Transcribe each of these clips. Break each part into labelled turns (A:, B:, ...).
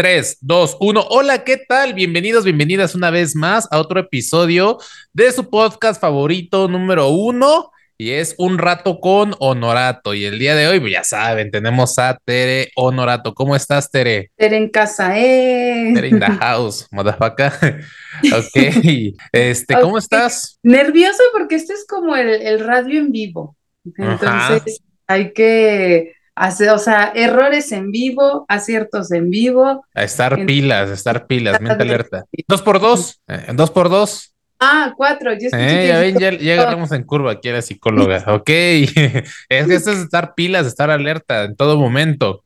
A: 3, 2, 1. Hola, ¿qué tal? Bienvenidos, bienvenidas una vez más a otro episodio de su podcast favorito número uno. Y es un rato con Honorato. Y el día de hoy, pues ya saben, tenemos a Tere Honorato. ¿Cómo estás, Tere?
B: Tere en casa, eh.
A: Tere in the house, motherfucker. ok. Este, ¿cómo estás?
B: Nervioso porque este es como el, radio en vivo. Entonces, hay que hacer, o sea, errores en vivo, aciertos en vivo.
A: A estar pilas, a estar pilas, mente alerta. Dos por dos, eh, dos por dos.
B: Ah, cuatro. Yo
A: eh, ya ven, ya, en curva aquí a la psicóloga. ok. es que esto es estar pilas, estar alerta en todo momento.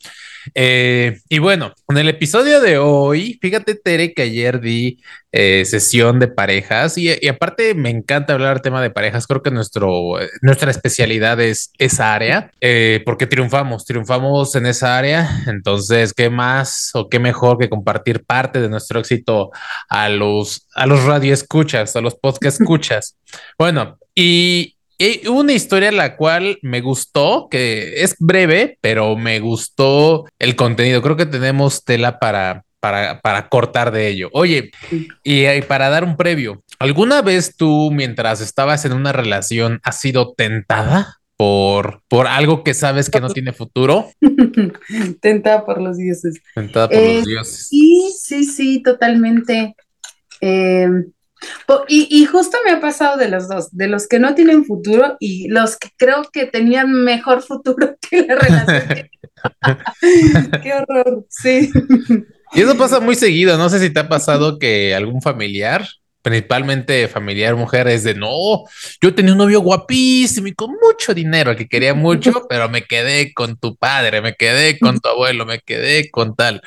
A: Eh, y bueno, en el episodio de hoy, fíjate, Tere, que ayer di eh, sesión de parejas y, aparte me encanta hablar tema de parejas. Creo que nuestro, nuestra especialidad es esa área eh, porque triunfamos, triunfamos en esa área. Entonces, ¿qué más o qué mejor que compartir parte de nuestro éxito a los, a los radioescuchas, a los podcast escuchas? Bueno, y y una historia la cual me gustó, que es breve, pero me gustó el contenido. Creo que tenemos tela para, para, para cortar de ello. Oye, y, y, para dar un previo, ¿alguna vez tú, mientras estabas en una relación, has sido tentada por, por algo que sabes que no tiene futuro?
B: tentada por los dioses.
A: Tentada por los eh, dioses.
B: Sí, sí, sí, totalmente. Eh, y, justo me ha pasado de los dos, de los que no tienen futuro y los que creo que tenían mejor futuro que la relación. Qué horror, sí.
A: Y eso pasa muy seguido, no sé si te ha pasado que algún familiar, principalmente familiar mujer, es de no, yo tenía un novio guapísimo y con mucho dinero que quería mucho, pero me quedé con tu padre, me quedé con tu abuelo, me quedé con tal.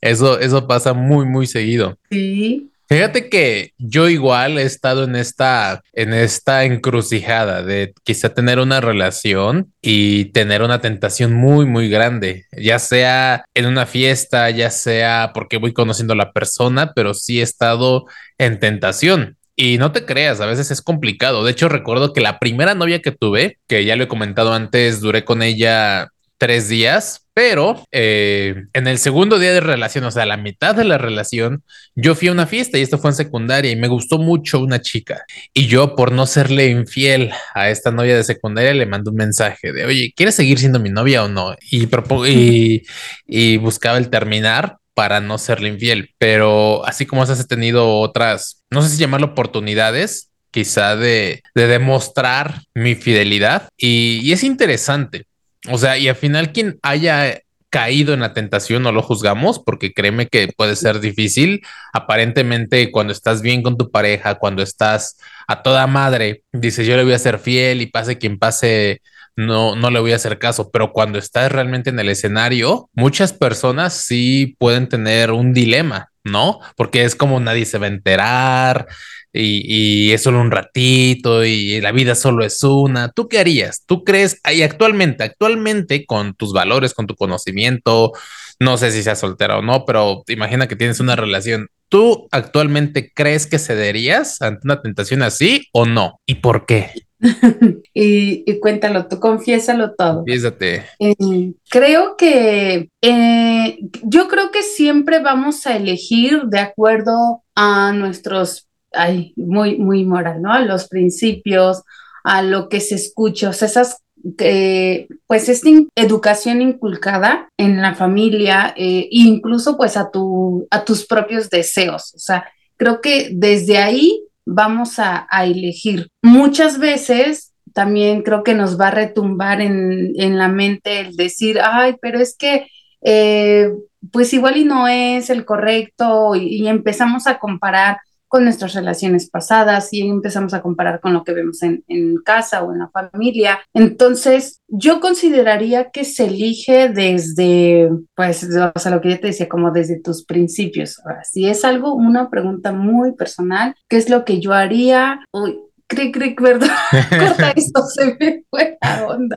A: Eso, eso pasa muy, muy seguido.
B: Sí,
A: Fíjate que yo igual he estado en esta, en esta encrucijada de quizá tener una relación y tener una tentación muy, muy grande, ya sea en una fiesta, ya sea porque voy conociendo a la persona, pero sí he estado en tentación. Y no te creas, a veces es complicado. De hecho, recuerdo que la primera novia que tuve, que ya lo he comentado antes, duré con ella tres días, pero eh, en el segundo día de relación, o sea, la mitad de la relación, yo fui a una fiesta y esto fue en secundaria y me gustó mucho una chica. Y yo, por no serle infiel a esta novia de secundaria, le mandé un mensaje de, oye, ¿quieres seguir siendo mi novia o no? Y, y, y buscaba el terminar para no serle infiel. Pero así como has tenido otras, no sé si llamarlo oportunidades, quizá de, de demostrar mi fidelidad. Y, y es interesante o sea, y al final quien haya caído en la tentación no lo juzgamos porque créeme que puede ser difícil. Aparentemente cuando estás bien con tu pareja, cuando estás a toda madre, dices yo le voy a ser fiel y pase quien pase, no, no le voy a hacer caso, pero cuando estás realmente en el escenario, muchas personas sí pueden tener un dilema, ¿no? Porque es como nadie se va a enterar, y, es solo un ratito y la vida solo es una. ¿Tú qué harías? ¿Tú crees ahí actualmente, actualmente con tus valores, con tu conocimiento, no sé si seas soltera o no, pero imagina que tienes una relación. ¿Tú actualmente crees que cederías ante una tentación así o no? ¿Y por qué?
B: y, cuéntalo, tú confiésalo todo.
A: Fíjate.
B: Eh, creo que eh, yo creo que siempre vamos a elegir de acuerdo a nuestros ay, muy, muy moral, ¿no? A los principios, a lo que se escucha, o sea, esas, eh, pues esta educación inculcada en la familia, eh, incluso pues a, tu, a tus propios deseos, o sea, creo que desde ahí vamos a, elegir. Muchas veces también creo que nos va a retumbar en, la mente el decir, ay, pero es que... Eh, pues igual y no es el correcto y empezamos a comparar con nuestras relaciones pasadas y empezamos a comparar con lo que vemos en, casa o en la familia. Entonces, yo consideraría que se elige desde, pues, o sea, lo que yo te decía, como desde tus principios. Ahora, si es algo, una pregunta muy personal, ¿qué es lo que yo haría? Uy, cric, cric, ¿verdad? Corta esto, se me fue la onda.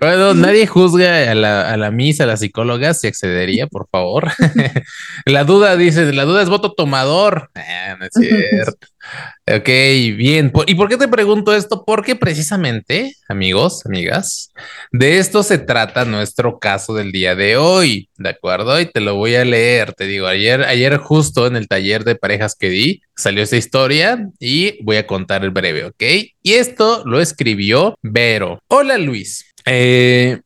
A: Bueno, nadie juzga a la, a la misa, a la psicóloga, si accedería, por favor. la duda, dice, la duda es voto tomador. Ah, no es cierto. Ok, bien. ¿Y por qué te pregunto esto? Porque precisamente, amigos, amigas, de esto se trata nuestro caso del día de hoy, ¿de acuerdo? Y te lo voy a leer. Te digo, ayer, ayer justo en el taller de parejas que di, salió esta historia y voy a contar el breve, ¿ok? Y esto lo escribió Vero. Hola Luis. Eh,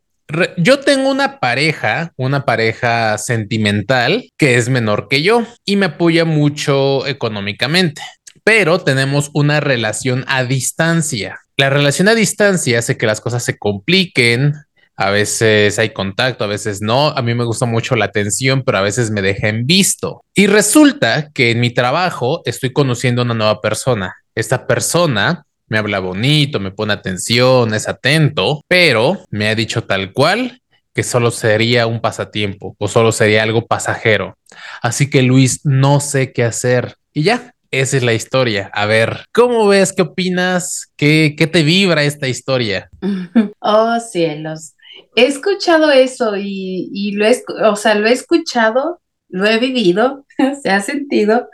A: yo tengo una pareja, una pareja sentimental que es menor que yo y me apoya mucho económicamente, pero tenemos una relación a distancia. La relación a distancia hace que las cosas se compliquen, a veces hay contacto, a veces no. A mí me gusta mucho la atención, pero a veces me dejan visto. Y resulta que en mi trabajo estoy conociendo a una nueva persona. Esta persona me habla bonito, me pone atención, es atento, pero me ha dicho tal cual que solo sería un pasatiempo o solo sería algo pasajero. Así que Luis, no sé qué hacer. Y ya, esa es la historia. A ver, ¿cómo ves? ¿Qué opinas? ¿Qué, qué te vibra esta historia?
B: Oh, cielos. He escuchado eso y, y lo he, o sea, lo he escuchado, lo he vivido, se ha sentido.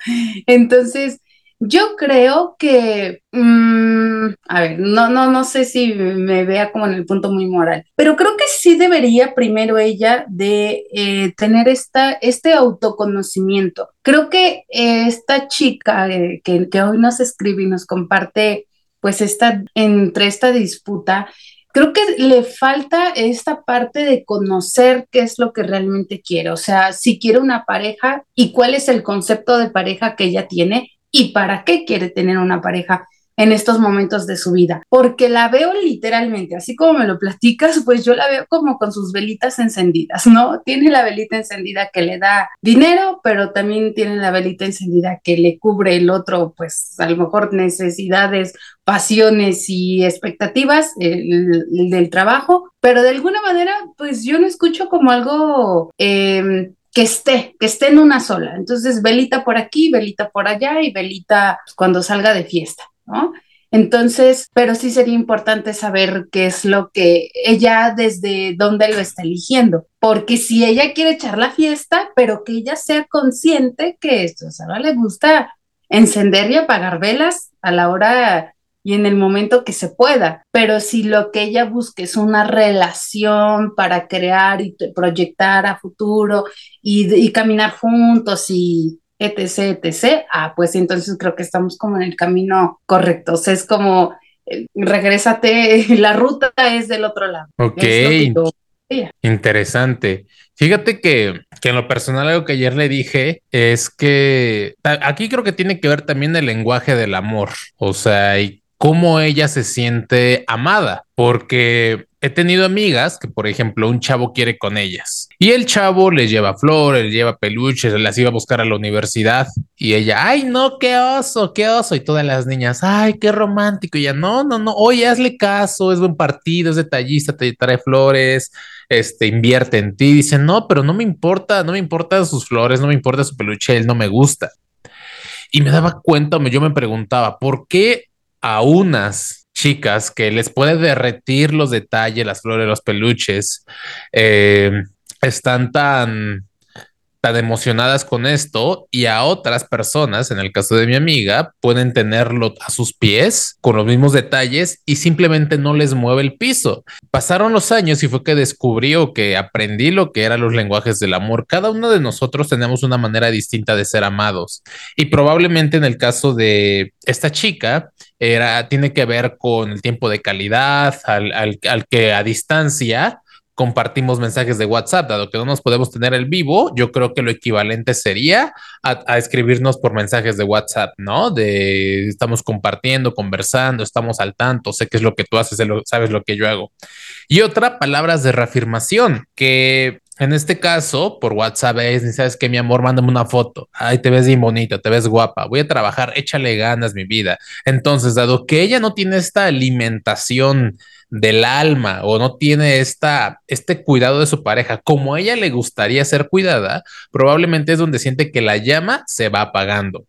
B: Entonces, yo creo que, mm, a ver, no, no, no sé si me vea como en el punto muy moral, pero creo que sí debería primero ella de eh, tener esta, este autoconocimiento. Creo que esta chica eh, que, que hoy nos escribe y nos comparte, pues, esta, entre esta disputa, creo que le falta esta parte de conocer qué es lo que realmente quiere, o sea, si quiere una pareja y cuál es el concepto de pareja que ella tiene y para qué quiere tener una pareja en estos momentos de su vida, porque la veo literalmente, así como me lo platicas, pues yo la veo como con sus velitas encendidas, ¿no? Tiene la velita encendida que le da dinero, pero también tiene la velita encendida que le cubre el otro, pues a lo mejor necesidades, pasiones y expectativas del trabajo, pero de alguna manera, pues yo lo escucho como algo... Eh, que esté, que esté en una sola. Entonces, velita por aquí, velita por allá y velita cuando salga de fiesta, ¿no? Entonces, pero sí sería importante saber qué es lo que ella, desde dónde lo está eligiendo, porque si ella quiere echar la fiesta, pero que ella sea consciente que esto, o le gusta encender y apagar velas a la hora y en el momento que se pueda. Pero si lo que ella busca es una relación para crear y proyectar a futuro y, caminar juntos y etc., etc., ah, pues entonces creo que estamos como en el camino correcto. O sea, es como, eh, regrésate, la ruta es del otro lado.
A: Ok. Interesante. Fíjate que, que, en lo personal algo que ayer le dije es que aquí creo que tiene que ver también el lenguaje del amor, o sea, y cómo ella se siente amada, porque he tenido amigas que, por ejemplo, un chavo quiere con ellas y el chavo les lleva flores, les lleva peluches, las iba a buscar a la universidad y ella, ay, no, qué oso, qué oso. Y todas las niñas, ay, qué romántico. Y ella, no, no, no, oye, hazle caso, es buen partido, es detallista, te trae flores, este, invierte en ti. Dicen, no, pero no me importa, no me importan sus flores, no me importa su peluche, él no me gusta. Y me daba cuenta, yo me preguntaba, ¿por qué a unas chicas que les puede derretir los detalles, las flores, los peluches, eh, están tan tan emocionadas con esto y a otras personas, en el caso de mi amiga, pueden tenerlo a sus pies con los mismos detalles y simplemente no les mueve el piso. Pasaron los años y fue que descubrió que aprendí lo que eran los lenguajes del amor. Cada uno de nosotros tenemos una manera distinta de ser amados y probablemente en el caso de esta chica era, tiene que ver con el tiempo de calidad, al, al que a distancia compartimos mensajes de WhatsApp, dado que no nos podemos tener el vivo, yo creo que lo equivalente sería a, escribirnos por mensajes de WhatsApp, ¿no? De estamos compartiendo, conversando, estamos al tanto, sé qué es lo que tú haces, sabes lo que yo hago. Y otra, palabras de reafirmación, que en este caso, por WhatsApp es, sabes que mi amor, mándame una foto. Ay, te ves bien bonita, te ves guapa. Voy a trabajar, échale ganas, mi vida. Entonces, dado que ella no tiene esta alimentación del alma o no tiene esta, este cuidado de su pareja como a ella le gustaría ser cuidada, probablemente es donde siente que la llama se va apagando.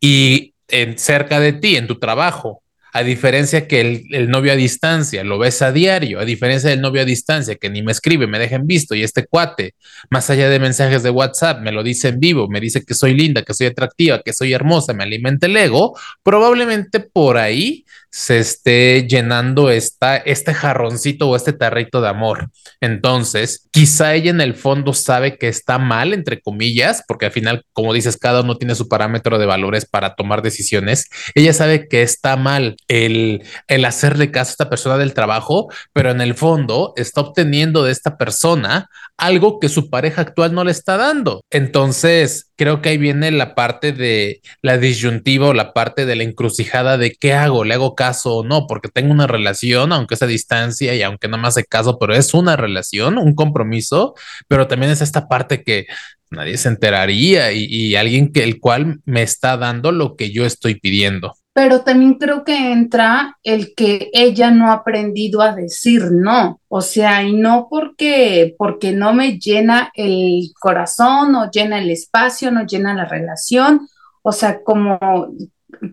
A: Y en, cerca de ti, en tu trabajo, a diferencia que el, el, novio a distancia lo ves a diario, a diferencia del novio a distancia que ni me escribe, me deja visto y este cuate, más allá de mensajes de WhatsApp, me lo dice en vivo, me dice que soy linda, que soy atractiva, que soy hermosa, me alimenta el ego, probablemente por ahí se esté llenando esta, este jarroncito o este tarrito de amor. Entonces, quizá ella en el fondo sabe que está mal, entre comillas, porque al final, como dices, cada uno tiene su parámetro de valores para tomar decisiones. Ella sabe que está mal el, el hacerle caso a esta persona del trabajo, pero en el fondo está obteniendo de esta persona algo que su pareja actual no le está dando. Entonces, creo que ahí viene la parte de la disyuntiva o la parte de la encrucijada de qué hago, le hago caso o no, porque tengo una relación, aunque es a distancia y aunque no me hace caso, pero es una relación, un compromiso, pero también es esta parte que nadie se enteraría y, y alguien que el cual me está dando lo que yo estoy pidiendo.
B: Pero también creo que entra el que ella no ha aprendido a decir no, o sea, y no porque, porque no me llena el corazón, no llena el espacio, no llena la relación, o sea, como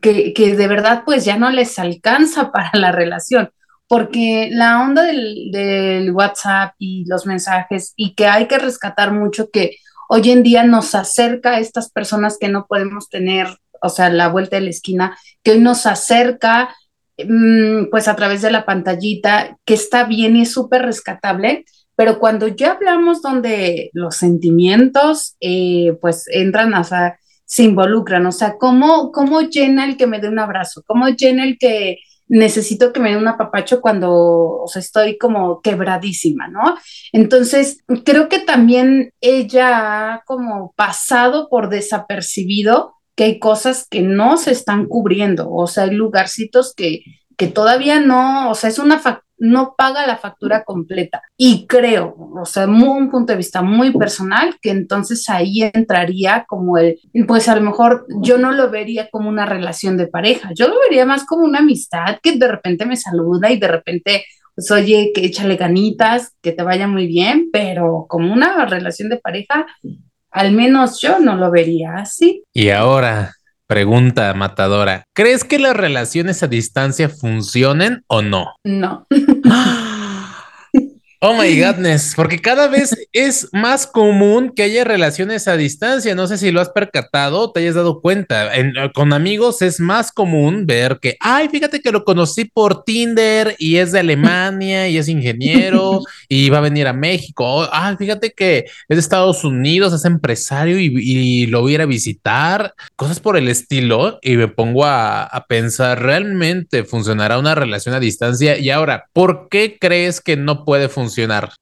B: que, de verdad pues ya no les alcanza para la relación, porque la onda del, del WhatsApp y los mensajes y que hay que rescatar mucho que hoy en día nos acerca a estas personas que no podemos tener o sea, la vuelta de la esquina, que hoy nos acerca, mm, pues a través de la pantallita, que está bien y es súper rescatable, pero cuando ya hablamos donde los sentimientos, eh, pues entran, o sea, se involucran, o sea, ¿cómo, ¿cómo llena el que me dé un abrazo? ¿Cómo llena el que necesito que me dé un apapacho cuando, o sea, estoy como quebradísima, ¿no? Entonces, creo que también ella ha como pasado por desapercibido que hay cosas que no se están cubriendo, o sea, hay lugarcitos que, que todavía no, o sea, es una no paga la factura completa. Y creo, o sea, un punto de vista muy personal, que entonces ahí entraría como el, pues a lo mejor yo no lo vería como una relación de pareja, yo lo vería más como una amistad que de repente me saluda y de repente, pues oye, que échale ganitas, que te vaya muy bien, pero como una relación de pareja, al menos yo no lo vería así.
A: Y ahora, pregunta matadora, ¿crees que las relaciones a distancia funcionen o no?
B: No.
A: Oh my godness, porque cada vez es más común que haya relaciones a distancia. No sé si lo has percatado te hayas dado cuenta. con amigos es más común ver que, ay, fíjate que lo conocí por Tinder y es de Alemania y es ingeniero y va a venir a México. Ay, fíjate que es de Estados Unidos, es empresario y, lo voy a ir a visitar. Cosas por el estilo. Y me pongo a, a pensar, ¿realmente funcionará una relación a distancia? Y ahora, ¿por qué crees que no puede funcionar?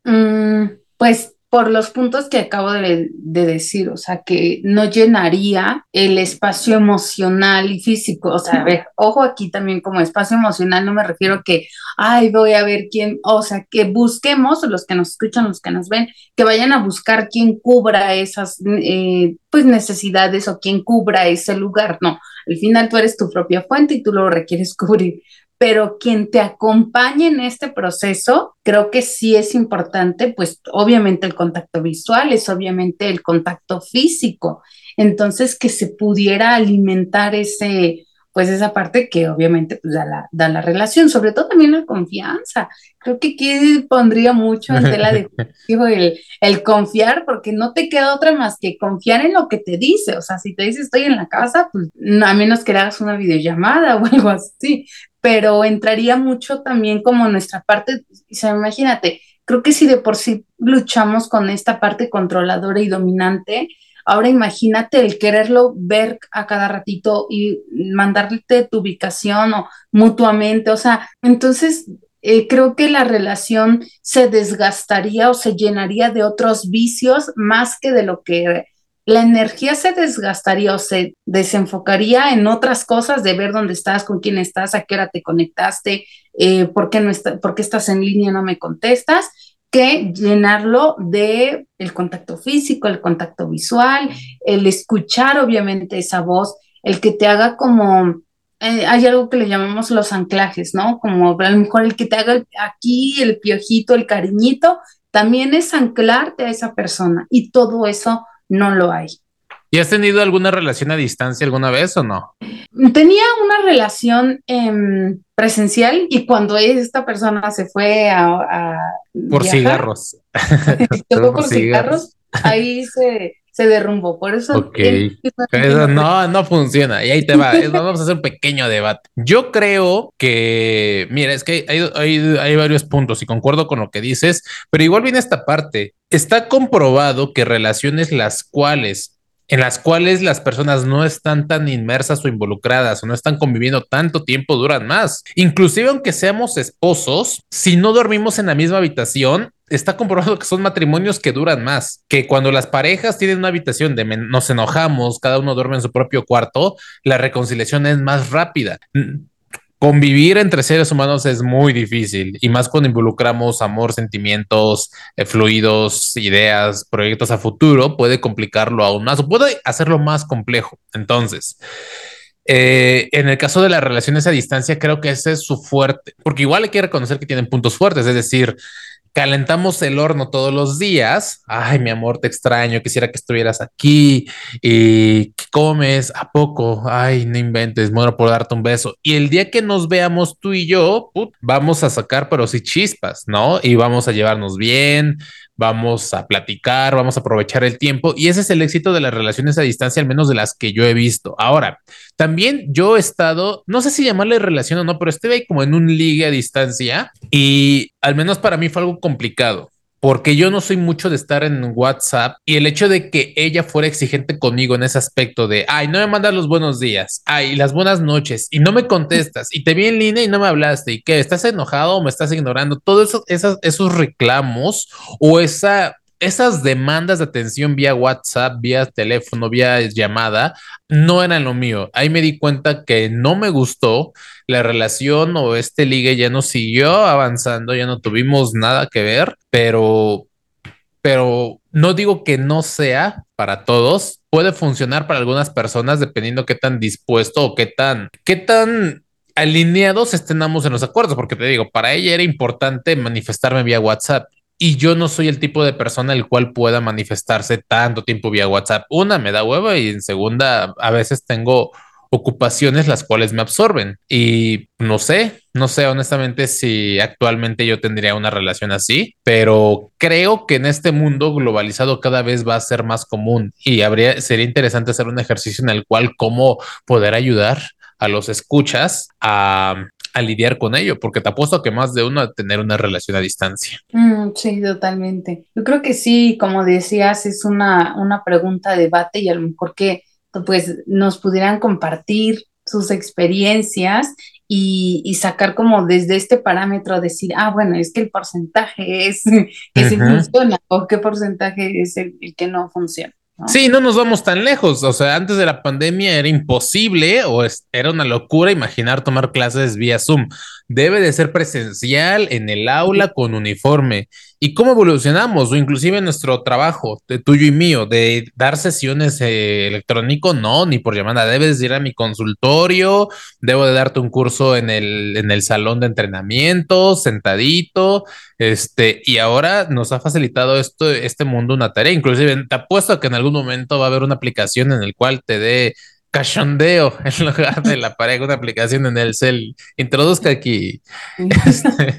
B: Mm, pues por los puntos que acabo de, decir, o sea, que no llenaría el espacio emocional y físico. O sea, a ver, ojo aquí también como espacio emocional, no me refiero que, ay, voy a ver quién, o sea, que busquemos, los que nos escuchan, los que nos ven, que vayan a buscar quién cubra esas, eh, pues, necesidades o quién cubra ese lugar. No, al final tú eres tu propia fuente y tú lo requieres cubrir pero quien te acompañe en este proceso, creo que sí es importante, pues obviamente el contacto visual, es obviamente el contacto físico, entonces que se pudiera alimentar ese, pues esa parte que obviamente pues, da, la, da la relación, sobre todo también la confianza. Creo que aquí pondría mucho en tela de el, el confiar, porque no te queda otra más que confiar en lo que te dice. O sea, si te dice estoy en la casa, pues a menos que hagas una videollamada o algo así, pero entraría mucho también como nuestra parte, o sea, imagínate, creo que si de por sí luchamos con esta parte controladora y dominante, ahora imagínate el quererlo ver a cada ratito y mandarte tu ubicación o mutuamente, o sea, entonces eh, creo que la relación se desgastaría o se llenaría de otros vicios más que de lo que la energía se desgastaría o se desenfocaría en otras cosas de ver dónde estás, con quién estás, a qué hora te conectaste, eh, por, qué no está, por qué estás en línea y no me contestas, que llenarlo de el contacto físico, el contacto visual, el escuchar obviamente esa voz, el que te haga como, eh, hay algo que le llamamos los anclajes, ¿no? Como a lo mejor el que te haga aquí el piojito, el cariñito, también es anclarte a esa persona y todo eso no lo hay.
A: ¿Y has tenido alguna relación a distancia alguna vez o no?
B: Tenía una relación em, presencial y cuando esta persona se fue a...
A: por cigarros.
B: por cigarros, ahí se, se derrumbó. Por eso.
A: Ok. Eso no, no funciona. Y ahí te va. Vamos a hacer un pequeño debate. Yo creo que, mira, es que hay, hay, hay, varios puntos y concuerdo con lo que dices, pero igual viene esta parte. Está comprobado que relaciones las cuales en las cuales las personas no están tan inmersas o involucradas o no están conviviendo tanto tiempo duran más. Inclusive aunque seamos esposos, si no dormimos en la misma habitación, está comprobado que son matrimonios que duran más, que cuando las parejas tienen una habitación de nos enojamos, cada uno duerme en su propio cuarto, la reconciliación es más rápida. Convivir entre seres humanos es muy difícil y más cuando involucramos amor, sentimientos, eh, fluidos, ideas, proyectos a futuro, puede complicarlo aún más o puede hacerlo más complejo. Entonces, eh, en el caso de las relaciones a distancia, creo que ese es su fuerte, porque igual hay que reconocer que tienen puntos fuertes, es decir, calentamos el horno todos los días. Ay, mi amor, te extraño, quisiera que estuvieras aquí. ¿Y qué comes? ¿A poco? Ay, no inventes, muero por darte un beso. Y el día que nos veamos tú y yo, vamos a sacar, pero sí chispas, ¿no? Y vamos a llevarnos bien, vamos a platicar, vamos a aprovechar el tiempo y ese es el éxito de las relaciones a distancia, al menos de las que yo he visto. Ahora, también yo he estado, no sé si llamarle relación o no, pero ahí como en un ligue a distancia y al menos para mí fue algo complicado porque yo no soy mucho de estar en WhatsApp y el hecho de que ella fuera exigente conmigo en ese aspecto de, ay, no me mandas los buenos días, ay, las buenas noches y no me contestas y te vi en línea y no me hablaste y que estás enojado o me estás ignorando, todos esos, esos reclamos o esa esas demandas de atención vía WhatsApp, vía teléfono, vía llamada, no eran lo mío. Ahí me di cuenta que no me gustó la relación o este ligue ya no siguió avanzando, ya no tuvimos nada que ver, pero, pero no digo que no sea para todos, puede funcionar para algunas personas dependiendo qué tan dispuesto o qué tan, qué tan alineados estemos en los acuerdos, porque te digo, para ella era importante manifestarme vía WhatsApp y yo no soy el tipo de persona el cual pueda manifestarse tanto tiempo vía WhatsApp. Una, me da hueva y en segunda, a veces tengo ocupaciones las cuales me absorben. Y no sé, no sé honestamente si actualmente yo tendría una relación así, pero creo que en este mundo globalizado cada vez va a ser más común y habría, sería interesante hacer un ejercicio en el cual cómo poder ayudar a los escuchas a, a lidiar con ello, porque te apuesto que más de uno a tener una relación a distancia.
B: Mm, sí, totalmente. Yo creo que sí, como decías, es una, una pregunta de debate y a lo mejor que pues nos pudieran compartir sus experiencias y, sacar como desde este parámetro decir, ah, bueno, es que el porcentaje es que sí funciona o qué porcentaje es el que no funciona.
A: Sí, no nos vamos tan lejos. O sea, antes de la pandemia era imposible o era una locura imaginar tomar clases vía Zoom. Debe de ser presencial en el aula con uniforme y cómo evolucionamos, o inclusive nuestro trabajo, de tuyo y mío, de dar sesiones eh, electrónico, no, ni por llamada, debes ir a mi consultorio, debo de darte un curso en el, en el salón de entrenamiento, sentadito, este, y ahora nos ha facilitado esto, este mundo una tarea, inclusive te apuesto que en algún momento va a haber una aplicación en el cual te dé cachondeo en lugar de la pareja, una aplicación en el cel. Introduzca aquí. Este,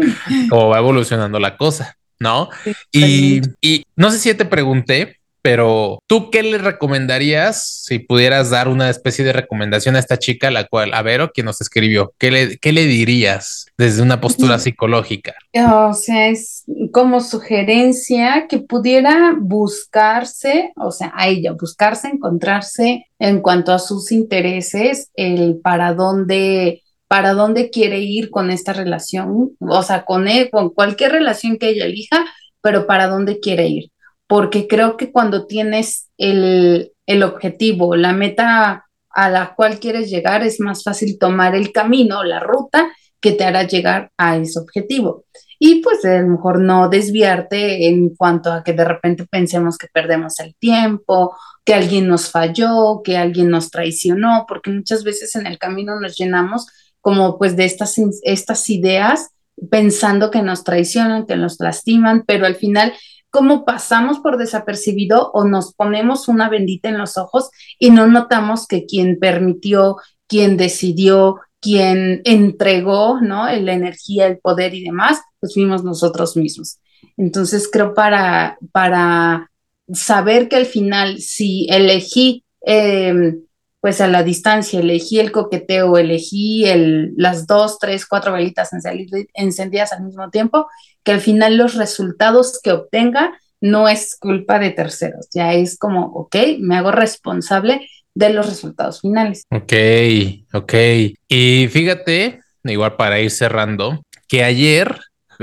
A: cómo va evolucionando la cosa, ¿no? y, y, no sé si te pregunté, pero ¿tú qué le recomendarías si pudieras dar una especie de recomendación a esta chica, la cual, a Vero, quien nos escribió, ¿qué le, qué le dirías desde una postura psicológica?
B: O sea, es como sugerencia que pudiera buscarse, o sea, a ella, buscarse, encontrarse en cuanto a sus intereses, el para dónde para dónde quiere ir con esta relación, o sea, con él, con cualquier relación que ella elija, pero para dónde quiere ir. Porque creo que cuando tienes el, el objetivo, la meta a la cual quieres llegar, es más fácil tomar el camino, la ruta que te hará llegar a ese objetivo. Y pues a lo mejor no desviarte en cuanto a que de repente pensemos que perdemos el tiempo, que alguien nos falló, que alguien nos traicionó, porque muchas veces en el camino nos llenamos como pues de estas, estas ideas pensando que nos traicionan, que nos lastiman, pero al final cómo pasamos por desapercibido o nos ponemos una bendita en los ojos y no notamos que quien permitió, quien decidió, quien entregó, ¿no? La energía, el poder y demás, pues fuimos nosotros mismos. Entonces creo para, para saber que al final si elegí em, pues a la distancia, elegí el coqueteo, elegí el, las dos, tres, cuatro velitas encendidas al mismo tiempo, que al final los resultados que obtenga no es culpa de terceros, ya es como, ok, me hago responsable de los resultados finales.
A: Ok, ok. Y fíjate, igual para ir cerrando, que ayer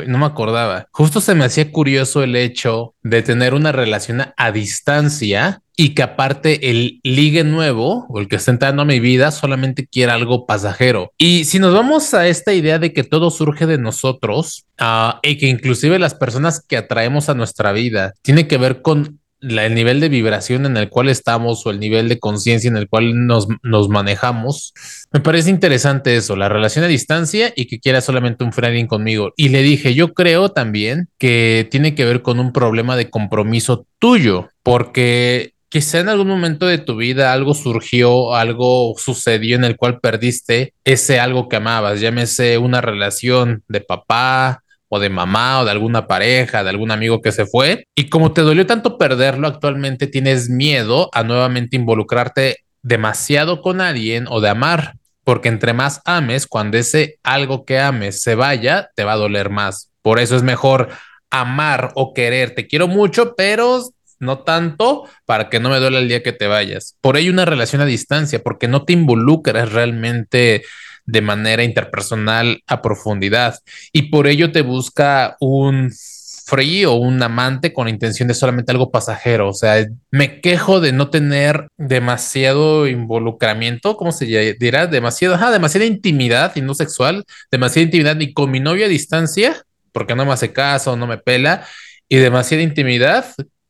A: no me acordaba. Justo se me hacía curioso el hecho de tener una relación a distancia y que aparte el ligue nuevo o el que está entrando a mi vida solamente quiera algo pasajero. Y si nos vamos a esta idea de que todo surge de nosotros uh, y que inclusive las personas que atraemos a nuestra vida tiene que ver con el nivel de vibración en el cual estamos o el nivel de conciencia en el cual nos, nos, manejamos. Me parece interesante eso, la relación a distancia y que quiera solamente un friend conmigo. Y le dije, yo creo también que tiene que ver con un problema de compromiso tuyo, porque quizá en algún momento de tu vida algo surgió, algo sucedió en el cual perdiste ese algo que amabas, llámese una relación de papá, de mamá o de alguna pareja, de algún amigo que se fue. Y como te dolió tanto perderlo, actualmente tienes miedo a nuevamente involucrarte demasiado con alguien o de amar, porque entre más ames, cuando ese algo que ames se vaya, te va a doler más. Por eso es mejor amar o querer. Te quiero mucho, pero no tanto para que no me duele el día que te vayas. Por ello una relación a distancia, porque no te involucras realmente de manera interpersonal a profundidad y por ello te busca un free o un amante con intención de solamente algo pasajero. O sea, me quejo de no tener demasiado involucramiento, ¿cómo se dirá? Demasiado, demasiada intimidad y no sexual, demasiada intimidad ni con mi novia a distancia, porque no me hace caso, no me pela, y demasiada intimidad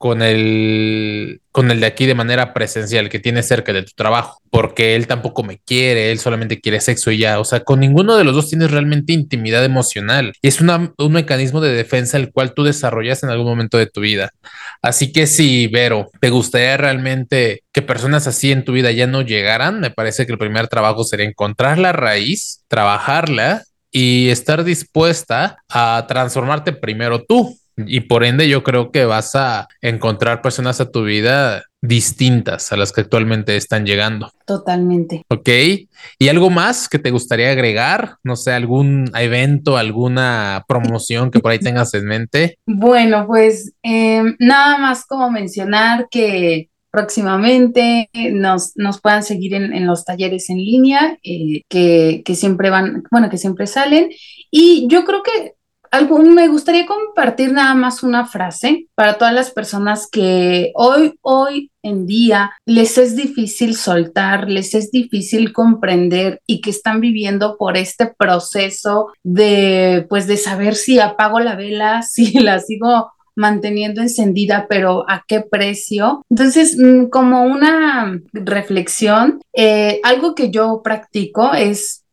A: con el, con el de aquí de manera presencial que tiene cerca de tu trabajo, porque él tampoco me quiere, él solamente quiere sexo y ya, o sea, con ninguno de los dos tienes realmente intimidad emocional. Y es un mecanismo de defensa el cual tú desarrollas en algún momento de tu vida. Así que si, Vero, te gustaría realmente que personas así en tu vida ya no llegaran, me parece que el primer trabajo sería encontrar la raíz, trabajarla y estar dispuesta a transformarte primero tú y por ende yo creo que vas a encontrar personas a tu vida distintas a las que actualmente están llegando.
B: Totalmente.
A: Ok. ¿Y algo más que te gustaría agregar? No sé, algún evento, alguna promoción que por ahí tengas en mente.
B: Bueno, pues em, nada más como mencionar que próximamente nos, nos puedan seguir en, los talleres en línea eh, que, que siempre van, bueno, que siempre salen. Y yo creo que me gustaría compartir nada más una frase para todas las personas que hoy, hoy en día les es difícil soltar, les es difícil comprender y que están viviendo por este proceso de, pues, de saber si apago la vela, si la sigo manteniendo encendida, pero a qué precio. Entonces, mm, como una reflexión, eh, algo que yo practico es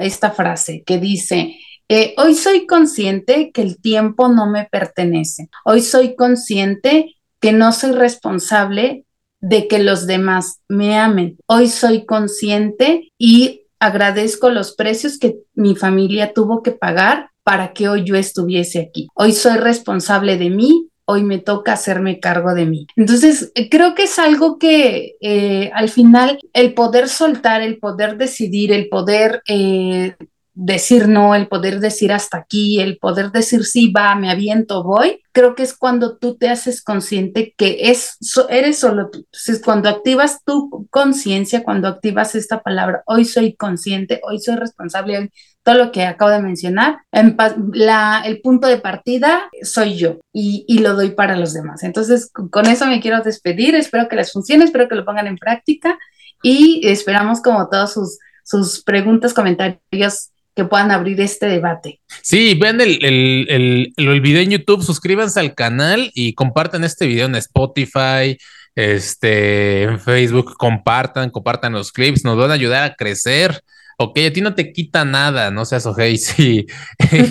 B: esta frase que dice, eh, hoy soy consciente que el tiempo no me pertenece. Hoy soy consciente que no soy responsable de que los demás me amen. Hoy soy consciente y agradezco los precios que mi familia tuvo que pagar para que hoy yo estuviese aquí. Hoy soy responsable de mí, hoy me toca hacerme cargo de mí. Entonces, creo que es algo que eh, al final el poder soltar, el poder decidir, el poder eh, decir no, el poder decir hasta aquí, el poder decir sí, va, me aviento, voy, creo que es cuando tú te haces consciente que es, eres solo tú. Entonces, cuando activas tu conciencia, cuando activas esta palabra, hoy soy consciente, hoy soy responsable, hoy todo lo que acabo de mencionar, el punto de partida soy yo y, y, lo doy para los demás. Entonces, con eso me quiero despedir, espero que les funcione, espero que lo pongan en práctica y esperamos como todos sus, sus preguntas, comentarios que puedan abrir este debate.
A: Sí, vean el, el, el, video en YouTube, suscríbanse al canal y compartan este video en Spotify, este, en Facebook, compartan, compartan los clips, nos van a ayudar a crecer. Ok, a ti no te quita nada, no seas ojei, sí,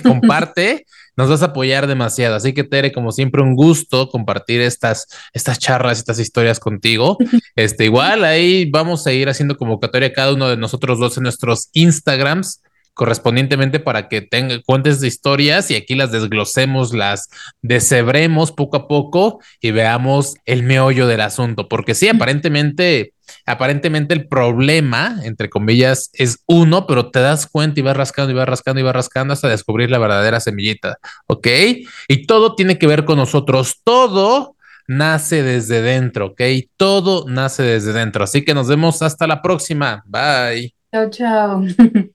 A: comparte nos vas a apoyar demasiado. Así que Tere, como siempre, un gusto compartir estas, estas charlas, estas historias contigo. Este, igual ahí vamos a ir haciendo convocatoria cada uno de nosotros dos en nuestros Instagrams correspondientemente para que tenga, cuentes de historias y aquí las desglosemos, las deshebremos poco a poco y veamos el meollo del asunto, porque sí, aparentemente, aparentemente el problema, entre comillas, es uno, pero te das cuenta y vas rascando y vas rascando y vas rascando hasta descubrir la verdadera semillita, ¿ok? Y todo tiene que ver con nosotros, todo nace desde dentro, ¿ok? Todo nace desde dentro. Así que nos vemos hasta la próxima. Bye.
B: Chao, chao.